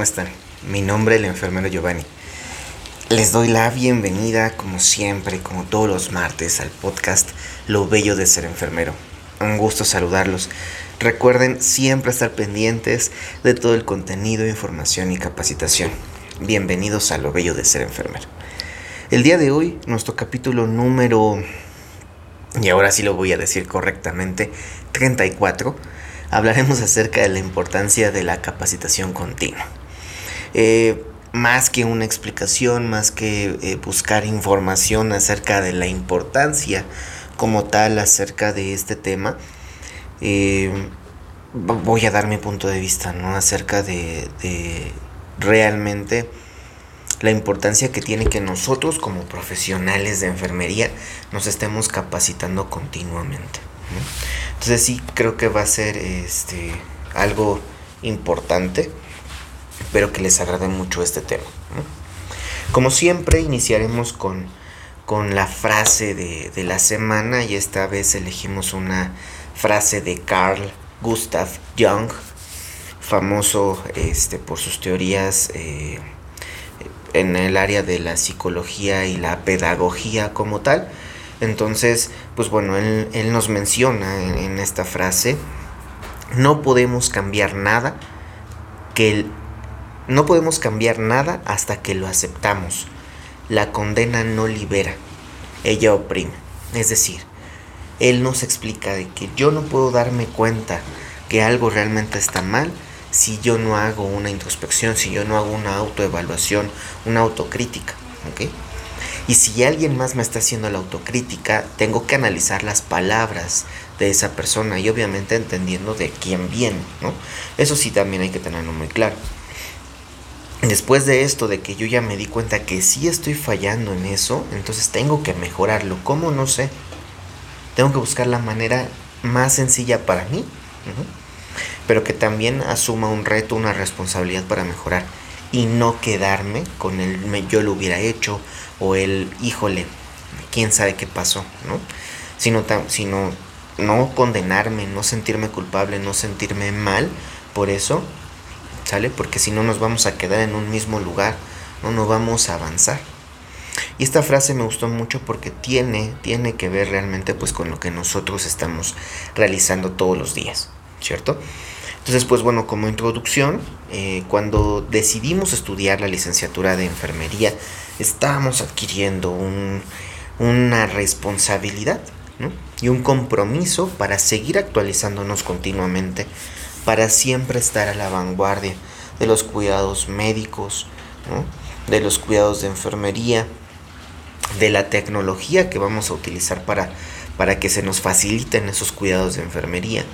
¿cómo están? Mi nombre es el enfermero Giovanni. Les doy la bienvenida, como siempre, como todos los martes, al podcast Lo Bello de Ser Enfermero. Un gusto saludarlos. Recuerden siempre estar pendientes de todo el contenido, información y capacitación. Bienvenidos a Lo Bello de Ser Enfermero. El día de hoy, nuestro capítulo número, y ahora sí lo voy a decir correctamente, 34 hablaremos acerca de la importancia de la capacitación continua. Eh, más que una explicación, más que eh, buscar información acerca de la importancia como tal acerca de este tema, eh, voy a dar mi punto de vista, ¿no? Acerca de, realmente la importancia que tiene que nosotros como profesionales de enfermería nos estemos capacitando continuamente. Entonces sí creo que va a ser este algo importante. Espero que les agrade mucho este tema. Como siempre, iniciaremos con, con la frase de, la semana y esta vez elegimos una frase de Carl Gustav Jung, famoso este, por sus teorías eh, en el área de la psicología y la pedagogía como tal. Entonces, pues bueno, él, nos menciona en, esta frase, no podemos cambiar nada que no podemos cambiar nada hasta que lo aceptamos. La condena no libera, ella oprime. Es decir, él nos explica de que yo no puedo darme cuenta que algo realmente está mal si yo no hago una introspección, si yo no hago una autoevaluación, una autocrítica. Y si alguien más me está haciendo la autocrítica, tengo que analizar las palabras de esa persona y obviamente entendiendo de quién viene, ¿no? Eso sí también hay que tenerlo muy claro. Después de esto, de que yo ya me di cuenta que sí estoy fallando en eso, entonces tengo que mejorarlo. ¿Cómo? No sé. Tengo que buscar la manera más sencilla para mí, pero que también asuma un reto, una responsabilidad para mejorar y no quedarme con el yo lo hubiera hecho o el híjole, quién sabe qué pasó, ¿no? Sino, sino no condenarme, no sentirme culpable, no sentirme mal por eso, ¿sale? Porque si no nos vamos a quedar en un mismo lugar, no nos vamos a avanzar. Y esta frase me gustó mucho porque tiene, tiene que ver realmente pues con lo que nosotros estamos realizando todos los días, ¿cierto? Entonces, pues bueno, como introducción, eh, cuando decidimos estudiar la licenciatura de enfermería, estábamos adquiriendo una responsabilidad y un compromiso para seguir actualizándonos continuamente, para siempre estar a la vanguardia de los cuidados médicos, de los cuidados de enfermería, de la tecnología que vamos a utilizar para, para que se nos faciliten esos cuidados de enfermería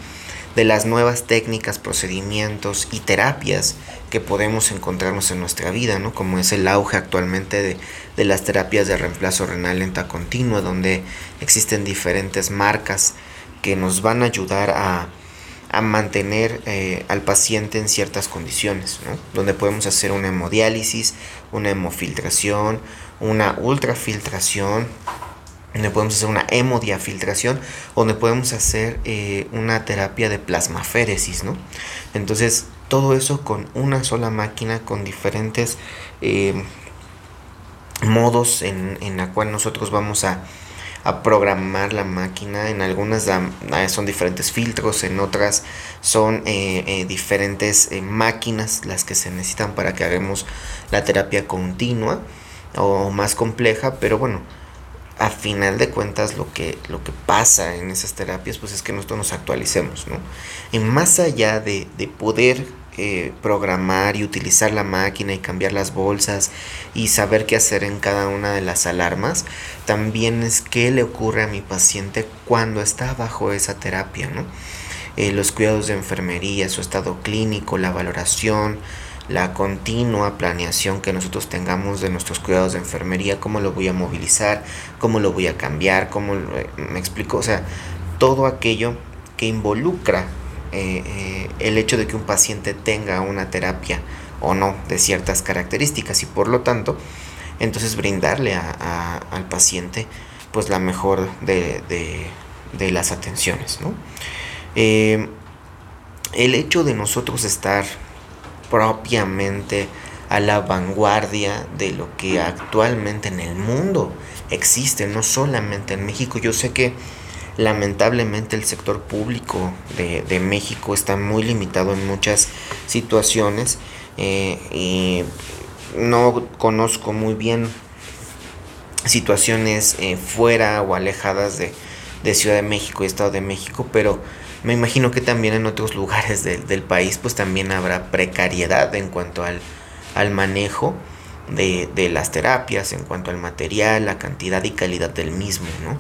de las nuevas técnicas, procedimientos y terapias que podemos encontrarnos en nuestra vida, ¿no? Como es el auge actualmente de, de las terapias de reemplazo renal lenta continua, donde existen diferentes marcas que nos van a ayudar a, a mantener eh, al paciente en ciertas condiciones, ¿no? donde podemos hacer una hemodiálisis, una hemofiltración, una ultrafiltración, donde podemos hacer una hemodiafiltración, donde podemos hacer eh, una terapia de plasmaféresis, ¿no? Entonces, todo eso con una sola máquina, con diferentes eh, modos en, en, la cual nosotros vamos a, a, programar la máquina. En algunas son diferentes filtros, en otras son eh, diferentes máquinas las que se necesitan para que hagamos la terapia continua o más compleja, pero bueno, a final de cuentas lo que, lo que pasa en esas terapias pues es que nosotros nos actualicemos, ¿no? Y más allá de, poder eh, programar y utilizar la máquina y cambiar las bolsas y saber qué hacer en cada una de las alarmas, también es qué le ocurre a mi paciente cuando está bajo esa terapia. Eh, los cuidados de enfermería, su estado clínico, la valoración, la continua planeación que nosotros tengamos de nuestros cuidados de enfermería, cómo lo voy a movilizar, cómo lo voy a cambiar, cómo me explico, o sea, todo aquello que involucra eh, eh, el hecho de que un paciente tenga una terapia o no de ciertas características y por lo tanto, entonces brindarle al paciente pues la mejor de, las atenciones. ¿no? Eh, el hecho de nosotros estar propiamente a la vanguardia de lo que actualmente en el mundo existe, no solamente en México. Yo sé que lamentablemente el sector público de, México está muy limitado en muchas situaciones eh, no conozco muy bien situaciones eh, fuera o alejadas de, Ciudad de México y Estado de México, pero me imagino que también en otros lugares del país pues también habrá precariedad en cuanto al, al manejo de, de, las terapias, en cuanto al material, la cantidad y calidad del mismo, ¿no?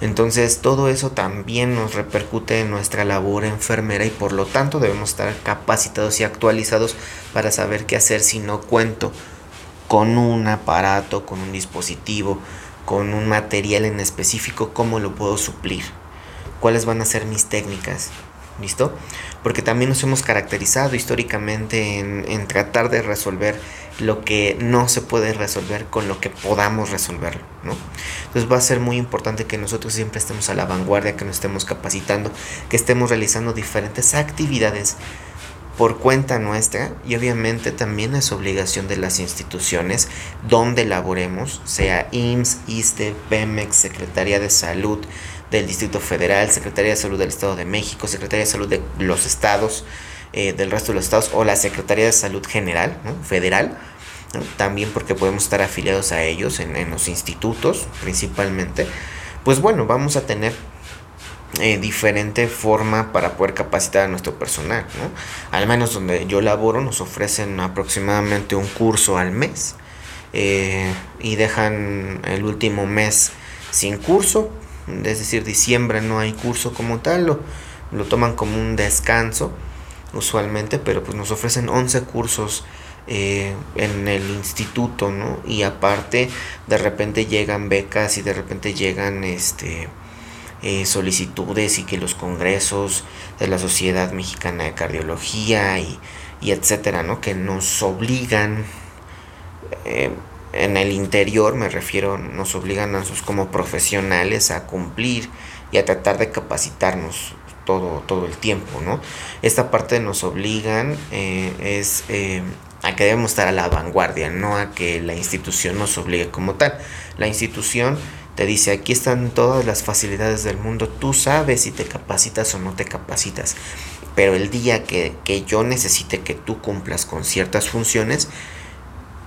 Entonces todo eso también nos repercute en nuestra labor enfermera y por lo tanto debemos estar capacitados y actualizados para saber qué hacer si no cuento con un aparato, con un dispositivo, con un material en específico, cómo lo puedo suplir, cuáles van a ser mis técnicas, ¿listo? Porque también nos hemos caracterizado históricamente en, tratar de resolver lo que no se puede resolver con lo que podamos resolverlo, ¿no? Entonces va a ser muy importante que nosotros siempre estemos a la vanguardia, que nos estemos capacitando, que estemos realizando diferentes actividades por cuenta nuestra y obviamente también es obligación de las instituciones donde laboremos, sea IMSS, ISTE, PEMEX, Secretaría de Salud del Distrito Federal, Secretaría de Salud del Estado de México, Secretaría de Salud de los estados, eh, del resto de los estados o la Secretaría de Salud General, federal, también porque podemos estar afiliados a ellos en, los institutos principalmente, pues bueno, vamos a tener eh, diferente forma para poder capacitar a nuestro personal. Al menos donde yo laboro nos ofrecen aproximadamente un curso al mes eh, y dejan el último mes sin curso, es decir, diciembre no hay curso como tal, lo, lo toman como un descanso usualmente, pero pues nos ofrecen 11 cursos eh, en el instituto, ¿no? Y aparte, de repente llegan becas y de repente llegan este eh, solicitudes y que los congresos de la Sociedad Mexicana de Cardiología y, etcétera, ¿no? Que nos obligan, eh, en el interior me refiero, nos obligan a nosotros como profesionales a cumplir y a tratar de capacitarnos todo, todo el tiempo, ¿no? Esta parte nos obligan eh, es a que debemos estar a la vanguardia, no a que la institución nos obligue como tal. La institución te dice, aquí están todas las facilidades del mundo, tú sabes si te capacitas o no te capacitas, pero el día que, yo necesite que tú cumplas con ciertas funciones,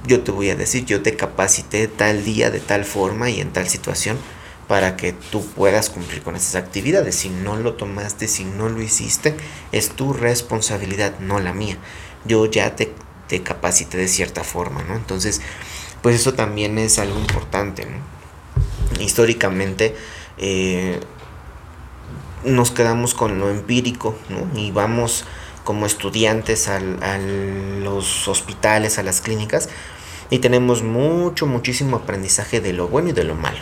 yo te voy a decir, yo te capacité tal día de tal forma y en tal situación para que tú puedas cumplir con esas actividades. Si no lo tomaste, si no lo hiciste, es tu responsabilidad, no la mía. Yo ya te, te capacité de cierta forma, ¿no? Entonces, pues eso también es algo importante, ¿no? históricamente eh, nos quedamos con lo empírico y vamos como estudiantes a los hospitales, a las clínicas y tenemos mucho, muchísimo aprendizaje de lo bueno y de lo malo.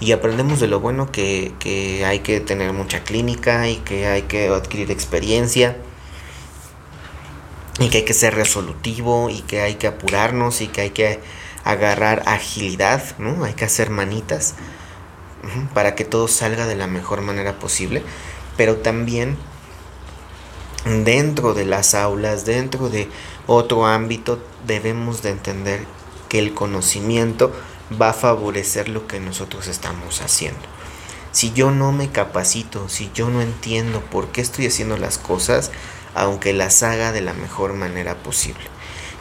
Y aprendemos de lo bueno que, que hay que tener mucha clínica y que hay que adquirir experiencia y que hay que ser resolutivo y que hay que apurarnos y que hay que agarrar agilidad, ¿no? Hay que hacer manitas para que todo salga de la mejor manera posible, pero también dentro de las aulas, dentro de otro ámbito, debemos de entender que el conocimiento va a favorecer lo que nosotros estamos haciendo. Si yo no me capacito, si yo no entiendo por qué estoy haciendo las cosas, aunque las haga de la mejor manera posible.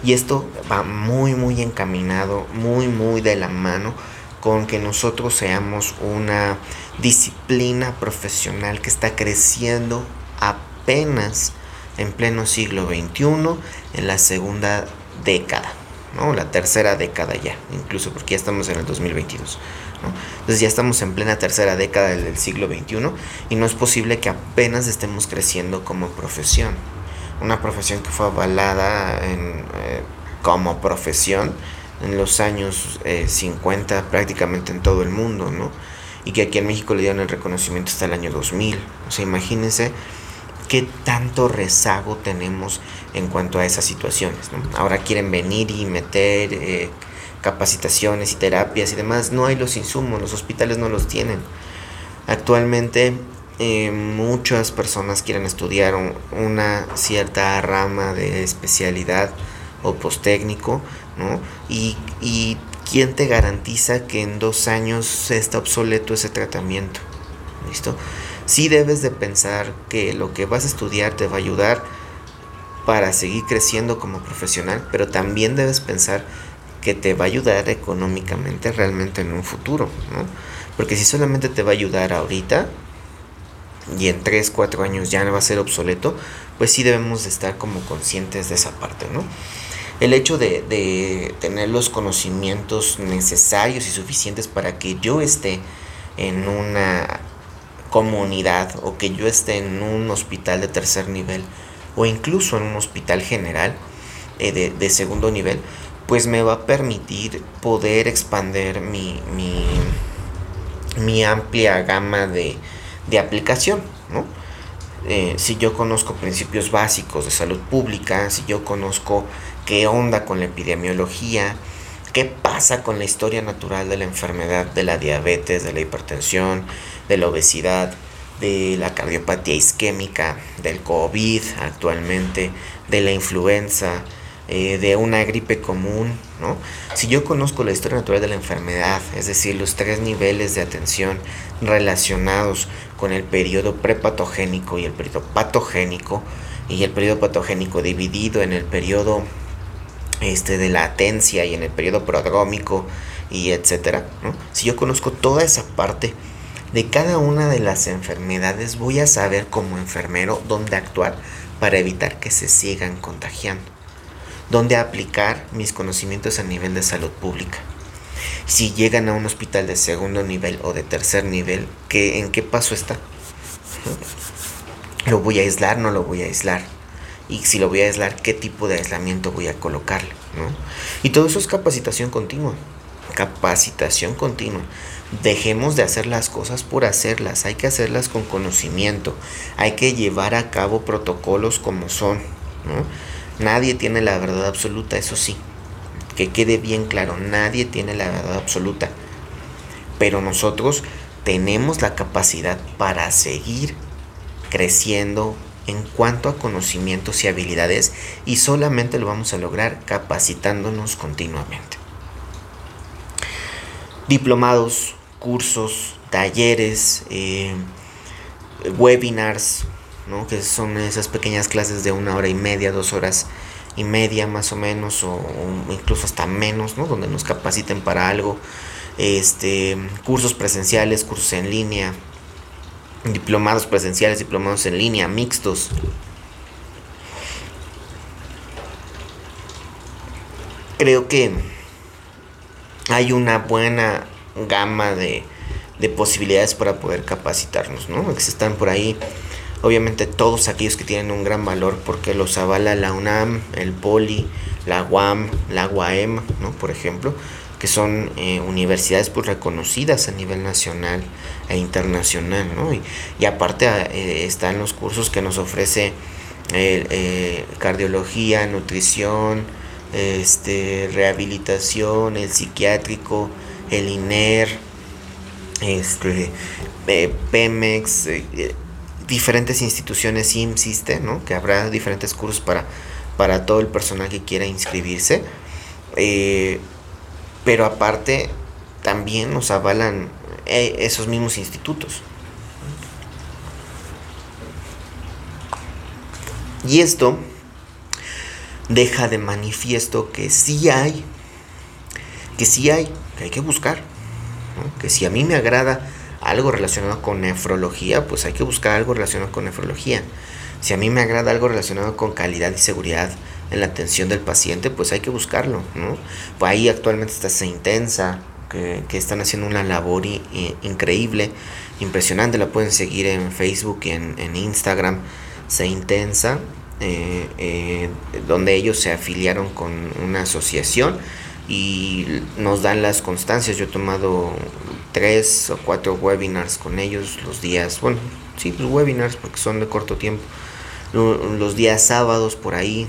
Y esto va muy, muy encaminado, muy, muy de la mano con que nosotros seamos una disciplina profesional que está creciendo apenas en pleno siglo XXI, en la segunda década, ¿no? La tercera década ya, incluso porque ya estamos en el 2022. Entonces ya estamos en plena tercera década del siglo XXI y no es posible que apenas estemos creciendo como profesión una profesión que fue avalada eh, como profesión en los años 50 eh, prácticamente en todo el mundo, ¿no? Y que aquí en México le dieron el reconocimiento hasta el año 2000. O sea, imagínense qué tanto rezago tenemos en cuanto a esas situaciones, ¿no? Ahora quieren venir y meter eh, capacitaciones y terapias y demás. No hay los insumos, los hospitales no los tienen. Actualmente eh, muchas personas quieren estudiar una cierta rama de especialidad o postécnico, ¿no? Y, y ¿quién te garantiza que en dos años está obsoleto ese tratamiento? ¿Listo? Sí debes de pensar que lo que vas a estudiar te va a ayudar para seguir creciendo como profesional, pero también debes pensar que te va a ayudar económicamente realmente en un futuro, ¿no? Porque si solamente te va a ayudar ahorita, y en 3, 4 años ya no va a ser obsoleto, pues sí debemos estar como conscientes de esa parte, ¿no? El hecho de, de tener los conocimientos necesarios y suficientes para que yo esté en una comunidad o que yo esté en un hospital de tercer nivel o incluso en un hospital general eh, de, de, segundo nivel, pues me va a permitir poder expander mi, mi, mi amplia gama de, de aplicación, ¿no? Eh, si yo conozco principios básicos de salud pública, si yo conozco qué onda con la epidemiología, qué pasa con la historia natural de la enfermedad de la diabetes, de la hipertensión, de la obesidad, de la cardiopatía isquémica, del COVID actualmente, de la influenza, eh, de una gripe común, ¿no? Si yo conozco la historia natural de la enfermedad, es decir, los tres niveles de atención relacionados con el periodo prepatogénico y el periodo patogénico, y el periodo patogénico dividido en el periodo este, de latencia y en el periodo prodrómico y etcétera, ¿no? Si yo conozco toda esa parte de cada una de las enfermedades, voy a saber como enfermero dónde actuar para evitar que se sigan contagiando dónde aplicar mis conocimientos a nivel de salud pública. Si llegan a un hospital de segundo nivel o de tercer nivel, ¿qué, ¿en qué paso está? ¿Lo voy a aislar? ¿No lo voy a aislar? Y si lo voy a aislar, ¿qué tipo de aislamiento voy a colocarle? ¿no? Y todo eso es capacitación continua. Capacitación continua. Dejemos de hacer las cosas por hacerlas, hay que hacerlas con conocimiento, hay que llevar a cabo protocolos como son. Nadie tiene la verdad absoluta, eso sí. Que quede bien claro, nadie tiene la verdad absoluta. Pero nosotros tenemos la capacidad para seguir creciendo en cuanto a conocimientos y habilidades y solamente lo vamos a lograr capacitándonos continuamente. Diplomados, cursos, talleres, eh, webinars, que son esas pequeñas clases de una hora y media, dos horas y media más o menos, o, incluso hasta menos, ¿no? donde nos capaciten para algo, este, cursos presenciales, cursos en línea, diplomados presenciales, diplomados en línea, mixtos. Creo que hay una buena gama de, de posibilidades para poder capacitarnos, ¿no? Están por ahí obviamente todos aquellos que tienen un gran valor porque los avala la UNAM, el POLI, la UAM, la UAM, ¿no? por ejemplo, que son eh, universidades pues reconocidas a nivel nacional e internacional, ¿no? Y, aparte eh, están los cursos que nos ofrece eh, cardiología, nutrición, este, rehabilitación, el psiquiátrico, el INER, este, Pemex, diferentes instituciones insiste, ¿no? Que habrá diferentes cursos para, para todo el personal que quiera inscribirse. Eh, pero aparte, también nos avalan eh, esos mismos institutos. Y esto deja de manifiesto que sí hay, que sí hay, que hay que buscar, que si a mí me agrada algo relacionado con nefrología, pues hay que buscar algo relacionado con nefrología. Si a mí me agrada algo relacionado con calidad y seguridad en la atención del paciente, pues hay que buscarlo. Pues ahí actualmente está Se Intensa, que, están haciendo una labor increíble, impresionante, la pueden seguir en Facebook y en, Instagram, Se Intensa, eh, eh, donde ellos se afiliaron con una asociación y nos dan las constancias. Yo he tomado tres o cuatro webinars con ellos los días, bueno, sí, pues webinars porque son de corto tiempo, los días sábados por ahí,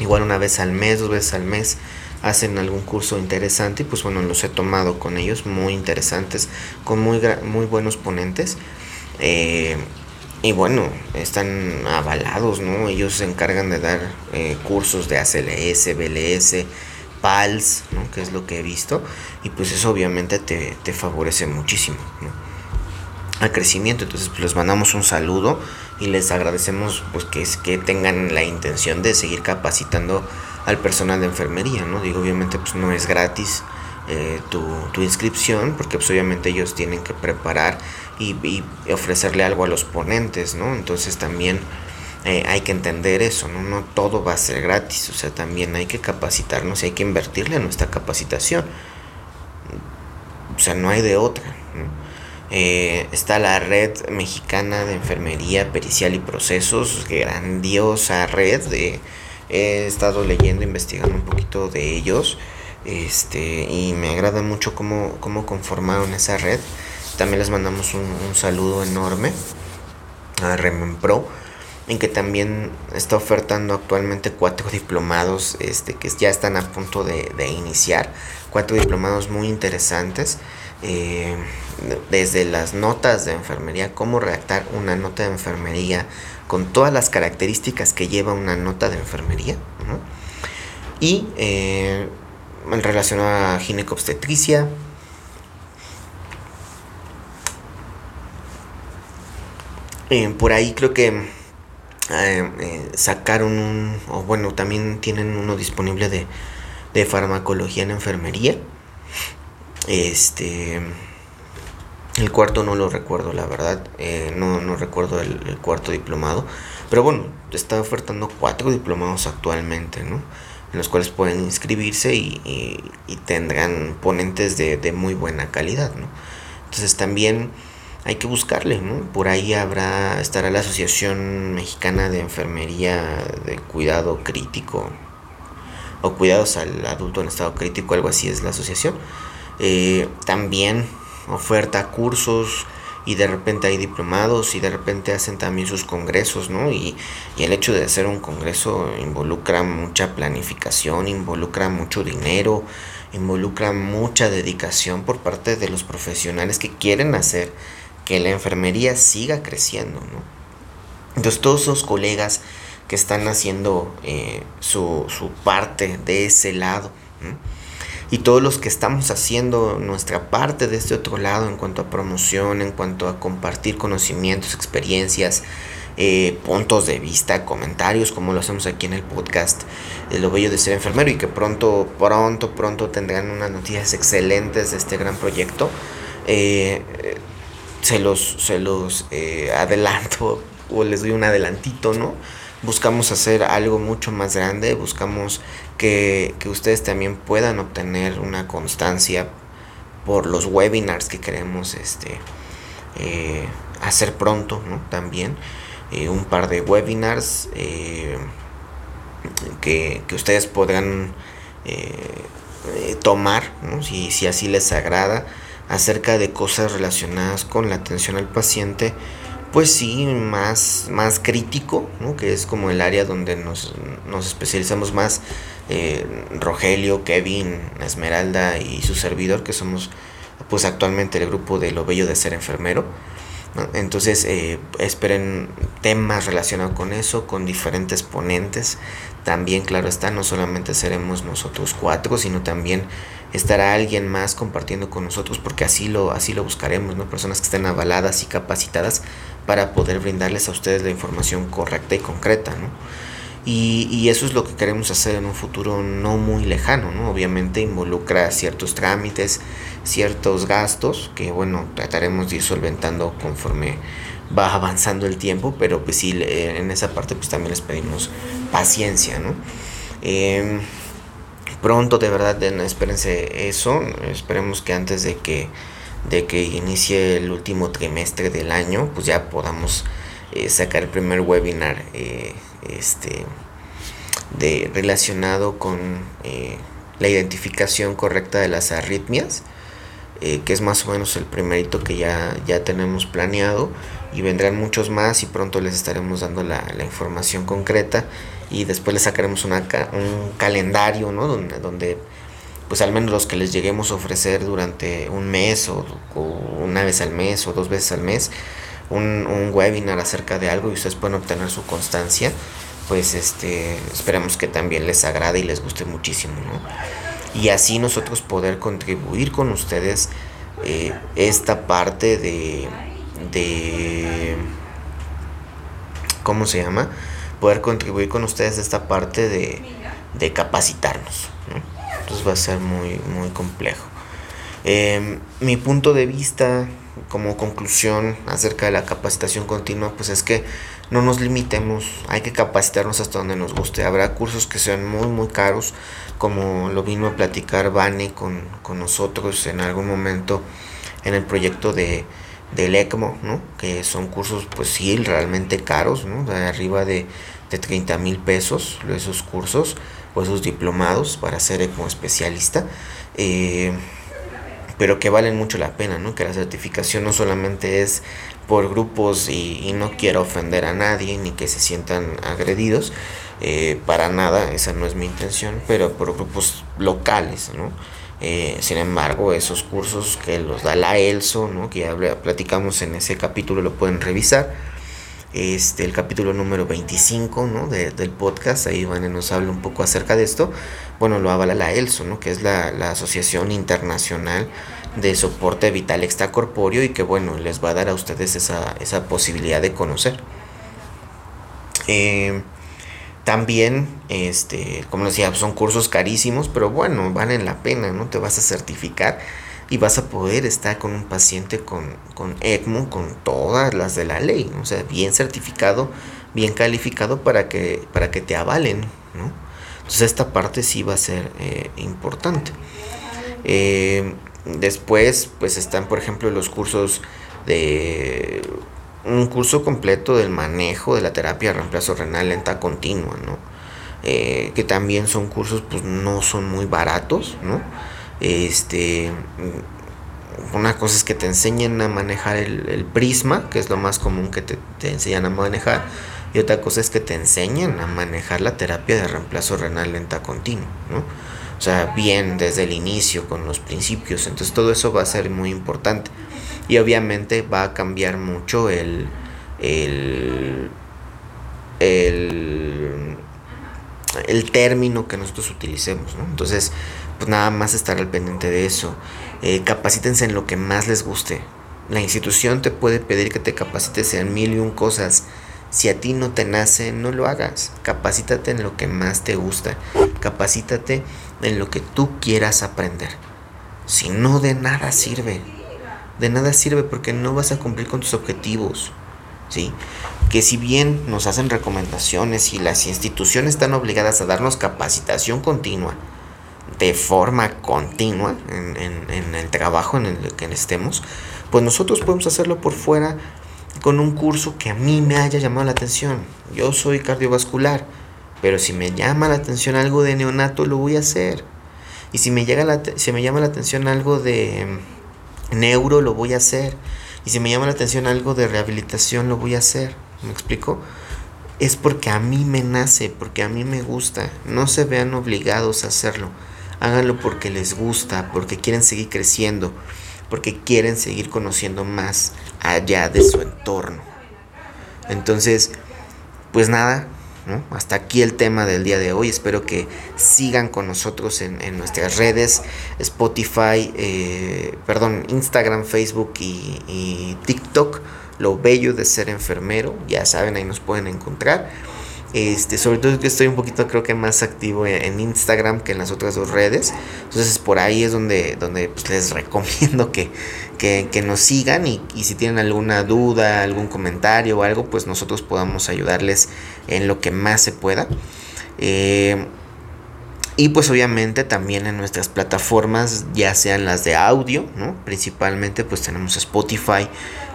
igual una vez al mes, dos veces al mes, hacen algún curso interesante y pues bueno, los he tomado con ellos, muy interesantes, con muy, muy buenos ponentes. Eh, y bueno, están avalados, ¿no? Ellos se encargan de dar eh, cursos de ACLS, BLS, PALS, ¿no? Que es lo que he visto. Y pues eso obviamente te, te favorece muchísimo, ¿no? Al crecimiento. Entonces pues les mandamos un saludo y les agradecemos pues que, que tengan la intención de seguir capacitando al personal de enfermería, ¿no? Digo, obviamente pues no es gratis eh, tu, tu, inscripción, porque pues obviamente ellos tienen que preparar y, ofrecerle algo a los ponentes, ¿no? Entonces también eh, hay que entender eso, ¿no? No todo va a ser gratis, o sea, también hay que capacitarnos y hay que invertirle a nuestra capacitación. O sea, no hay de otra. Eh, está la red mexicana de enfermería pericial y procesos, grandiosa red de he estado leyendo, investigando un poquito de ellos. Este, y me agrada mucho cómo, cómo conformaron esa red. También les mandamos un, saludo enorme a Remen Pro, en que también está ofertando actualmente cuatro diplomados este, que ya están a punto de, de iniciar. Cuatro diplomados muy interesantes. Eh, desde las notas de enfermería, cómo redactar una nota de enfermería con todas las características que lleva una nota de enfermería. Y eh, en relación a ginecobstetricia. Eh, por ahí creo que eh, eh, sacaron un, o bueno, también tienen uno disponible de, de farmacología en enfermería. Este, el cuarto no lo recuerdo, la verdad, eh, no, no recuerdo el, el cuarto diplomado, pero bueno, está ofertando cuatro diplomados actualmente, ¿no? En los cuales pueden inscribirse y, y, tendrán ponentes de, de, muy buena calidad, ¿no? Entonces también hay que buscarle, ¿no? Por ahí habrá, estará la Asociación Mexicana de Enfermería de Cuidado Crítico o Cuidados al Adulto en Estado Crítico, algo así es la asociación. Eh, también oferta cursos, y de repente hay diplomados y de repente hacen también sus congresos, ¿no? Y, y, el hecho de hacer un congreso involucra mucha planificación, involucra mucho dinero, involucra mucha dedicación por parte de los profesionales que quieren hacer que la enfermería siga creciendo, ¿no? Entonces todos esos colegas que están haciendo eh, su, su parte de ese lado, ¿no? Y todos los que estamos haciendo nuestra parte de este otro lado en cuanto a promoción, en cuanto a compartir conocimientos, experiencias, eh, puntos de vista, comentarios, como lo hacemos aquí en el podcast de Lo Bello de Ser Enfermero y que pronto, pronto, pronto tendrán unas noticias excelentes de este gran proyecto. Eh, se los, se los eh, adelanto o les doy un adelantito, ¿no? Buscamos hacer algo mucho más grande, buscamos que, que ustedes también puedan obtener una constancia por los webinars que queremos este, eh, hacer pronto, ¿no? También eh, un par de webinars eh, que, que, ustedes podrán tomar, ¿no? si, si así les agrada, acerca de cosas relacionadas con la atención al paciente pues sí, más, más crítico, ¿no? que es como el área donde nos, nos especializamos más eh, Rogelio, Kevin, Esmeralda y su servidor, que somos pues actualmente el grupo de Lo Bello de Ser Enfermero. Entonces eh, esperen temas relacionados con eso, con diferentes ponentes. También, claro está, no solamente seremos nosotros cuatro, sino también estará alguien más compartiendo con nosotros porque así lo, así lo buscaremos, ¿no? Personas que estén avaladas y capacitadas para poder brindarles a ustedes la información correcta y concreta, ¿no? Y, eso es lo que queremos hacer en un futuro no muy lejano, ¿no? Obviamente involucra ciertos trámites, ciertos gastos, que bueno, trataremos de ir solventando conforme va avanzando el tiempo, pero pues sí, en esa parte pues también les pedimos paciencia, ¿no? Eh, pronto de verdad espérense eso esperemos que antes de que de que inicie el último trimestre del año pues ya podamos eh, sacar el primer webinar eh, este de relacionado con eh, la identificación correcta de las arritmias eh, que es más o menos el primerito que ya, ya tenemos planeado y vendrán muchos más y pronto les estaremos dando la, la información concreta y después les sacaremos una, un calendario, ¿no? Donde, donde pues al menos los que les lleguemos a ofrecer durante un mes o, una vez al mes o dos veces al mes, un, un webinar acerca de algo y ustedes pueden obtener su constancia, pues este, esperemos que también les agrade y les guste muchísimo, ¿no? Y así nosotros poder contribuir con ustedes eh, esta parte de, de, ¿cómo se llama? Poder contribuir con ustedes esta parte de, de capacitarnos, ¿no? Entonces va a ser muy, muy complejo. Em, mi punto de vista como conclusión acerca de la capacitación continua, pues es que no nos limitemos, hay que capacitarnos hasta donde nos guste. Habrá cursos que sean muy, muy caros, como lo vino a platicar Vane con, nosotros en algún momento en el proyecto de, del ECMO, ¿no? que son cursos, pues sí, realmente caros, ¿no? de arriba de, de 30 mil pesos esos cursos o esos diplomados para ser ECMO especialista. Eh, pero que valen mucho la pena, ¿no? Que la certificación no solamente es por grupos y, no quiero ofender a nadie ni que se sientan agredidos, eh, para nada, esa no es mi intención, pero por grupos locales, ¿no? Eh, sin embargo, esos cursos que los da la ELSO, ¿no? que ya platicamos en ese capítulo, lo pueden revisar. Este, el capítulo número 25 ¿no? del podcast, ahí Van nos habla un poco acerca de esto bueno, lo avala la ELSO, ¿no? que es la, Asociación Internacional de Soporte Vital Extracorpóreo y que bueno, les va a dar a ustedes esa, posibilidad de conocer. Eh, también, este, como decía, son cursos carísimos, pero bueno, valen la pena, ¿no? Te vas a certificar y vas a poder estar con un paciente con, con ECMO, con todas las de la ley, o sea, bien certificado, bien calificado para que, para que te avalen, ¿no? Entonces esta parte sí va a ser eh, importante. Eh, después pues están por ejemplo los cursos de un curso completo del manejo de la terapia de reemplazo renal lenta continua, ¿no? Eh, que también son cursos pues no son muy baratos, ¿no? Este, una cosa es que te enseñen a manejar el, prisma, que es lo más común que te, te enseñan a manejar, y otra cosa es que te enseñen a manejar la terapia de reemplazo renal lenta continua, ¿no? O sea, bien desde el inicio, con los principios. Entonces todo eso va a ser muy importante. Y obviamente va a cambiar mucho el, el, el, el término que nosotros utilicemos, ¿no? Entonces, pues nada más estar al pendiente de eso. Eh, capacítense en lo que más les guste. La institución te puede pedir que te capacites en mil y un cosas si a ti no te nace, no lo hagas. Capacítate en lo que más te gusta. Capacítate en lo que tú quieras aprender. Si no, de nada sirve. De nada sirve porque no vas a cumplir con tus objetivos. ¿Sí? Que si bien nos hacen recomendaciones y las instituciones están obligadas a darnos capacitación continua, de forma continua en, en el trabajo en el que estemos, pues nosotros podemos hacerlo por fuera con un curso que a mí me haya llamado la atención. Yo soy cardiovascular, pero si me llama la atención algo de neonato, lo voy a hacer. Y si me, llega la, si me llama la atención algo de mm, neuro, lo voy a hacer. Y si me llama la atención algo de rehabilitación, lo voy a hacer. ¿Me explico? Es porque a mí me nace, porque a mí me gusta. No se vean obligados a hacerlo. Háganlo porque les gusta, porque quieren seguir creciendo porque quieren seguir conociendo más allá de su entorno. Entonces, pues nada, hasta aquí el tema del día de hoy. Espero que sigan con nosotros en, nuestras redes, Spotify, eh, perdón, Instagram, Facebook y, y TikTok. Lo bello de ser enfermero, ya saben, ahí nos pueden encontrar. Este, sobre todo que estoy un poquito creo que más activo en Instagram que en las otras dos redes. Entonces por ahí es donde, donde pues, les recomiendo que, que, nos sigan y, si tienen alguna duda, algún comentario o algo, pues nosotros podamos ayudarles en lo que más se pueda. Eh, y pues obviamente también en nuestras plataformas, ya sean las de audio, ¿no? Principalmente pues tenemos Spotify,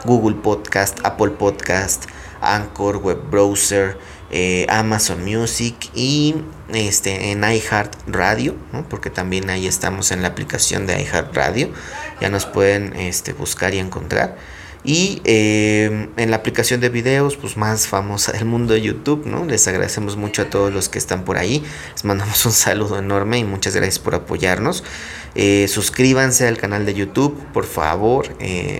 Google Podcast, Apple Podcast, Anchor, Web Browser, eh, Amazon Music y este, en iHeart Radio, porque también ahí estamos en la aplicación de iHeart Radio, ya nos pueden este, buscar y encontrar. Y eh, en la aplicación de videos, pues más famosa del mundo de YouTube, ¿no? Les agradecemos mucho a todos los que están por ahí. Les mandamos un saludo enorme y muchas gracias por apoyarnos. Eh, suscríbanse al canal de YouTube, por favor.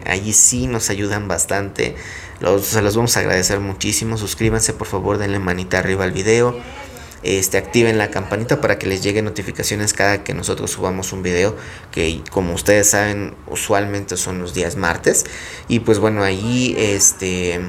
allí sí nos ayudan bastante se los vamos a agradecer muchísimo. Suscríbanse, por favor, denle manita arriba al video. Este, activen la campanita para que les lleguen notificaciones cada que nosotros subamos un video que como ustedes saben usualmente son los días martes y pues bueno ahí este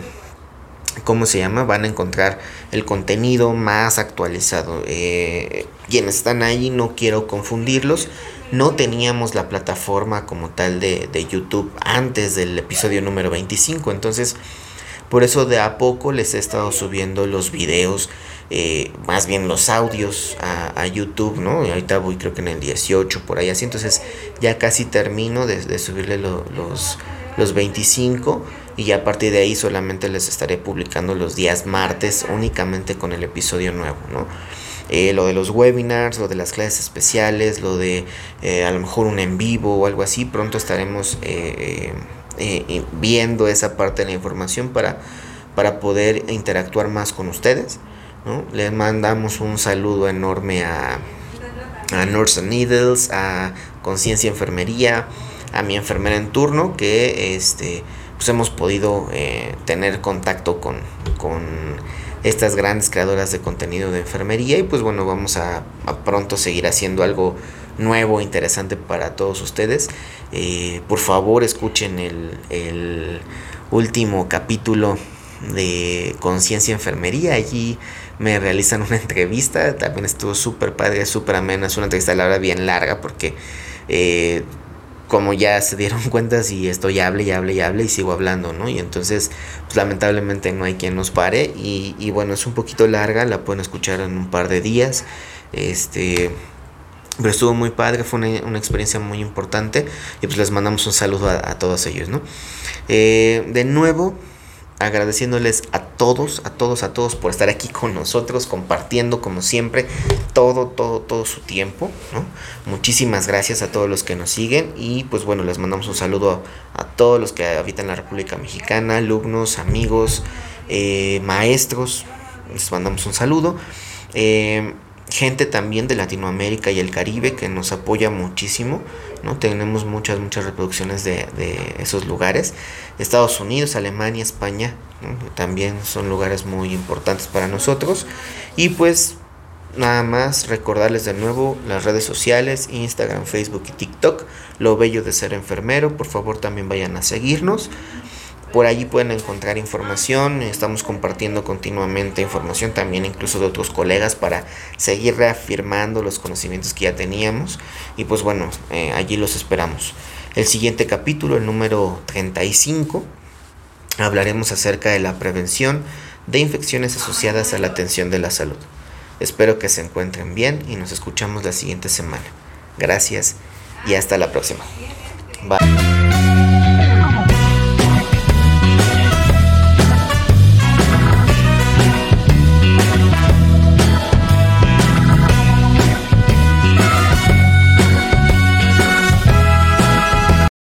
¿cómo se llama? Van a encontrar el contenido más actualizado. Eh, quienes están ahí no quiero confundirlos. No teníamos la plataforma como tal de, de YouTube antes del episodio número 25. Entonces, por eso de a poco les he estado subiendo los videos eh, más bien los audios a, YouTube, ¿no? Y ahorita voy creo que en el 18, por ahí así, entonces ya casi termino de, subirle los, los 25 y a partir de ahí solamente les estaré publicando los días martes únicamente con el episodio nuevo, ¿no? Eh, lo de los webinars, lo de las clases especiales, lo de eh, a lo mejor un en vivo o algo así, pronto estaremos viendo esa parte de la información para, para poder interactuar más con ustedes. Les mandamos un saludo enorme a, a Nurse Needles, a Conciencia Enfermería, a mi enfermera en turno, que este, pues hemos podido eh, tener contacto con, con estas grandes creadoras de contenido de enfermería y pues bueno, vamos a, pronto seguir haciendo algo nuevo, interesante para todos ustedes. Eh, por favor, escuchen el, último capítulo de Conciencia Enfermería. Allí me realizan una entrevista, también estuvo súper padre, súper amena, es una entrevista la verdad bien larga porque eh, como ya se dieron cuenta si estoy hable y hable y hable y sigo hablando, ¿no? Y entonces pues lamentablemente no hay quien nos pare y, y bueno, es un poquito larga, la pueden escuchar en un par de días, este... Pero estuvo muy padre, fue una, experiencia muy importante y pues les mandamos un saludo a, todos ellos, ¿no? Eh, de nuevo, agradeciéndoles a todos, a todos, a todos por estar aquí con nosotros, compartiendo como siempre todo, todo, todo su tiempo. Muchísimas gracias a todos los que nos siguen y pues bueno, les mandamos un saludo a, todos los que habitan la República Mexicana, alumnos, amigos, eh, maestros, les mandamos un saludo. Eh, gente también de Latinoamérica y el Caribe que nos apoya muchísimo, ¿no? Tenemos muchas, muchas reproducciones de, esos lugares. Estados Unidos, Alemania, España, también son lugares muy importantes para nosotros. Y pues nada más recordarles de nuevo las redes sociales, Instagram, Facebook y TikTok, lo bello de ser enfermero, por favor también vayan a seguirnos. Por allí pueden encontrar información, estamos compartiendo continuamente información también incluso de otros colegas para seguir reafirmando los conocimientos que ya teníamos y pues bueno, eh, allí los esperamos. El siguiente capítulo, el número 35, hablaremos acerca de la prevención de infecciones asociadas a la atención de la salud. Espero que se encuentren bien y nos escuchamos la siguiente semana. Gracias y hasta la próxima. Bye.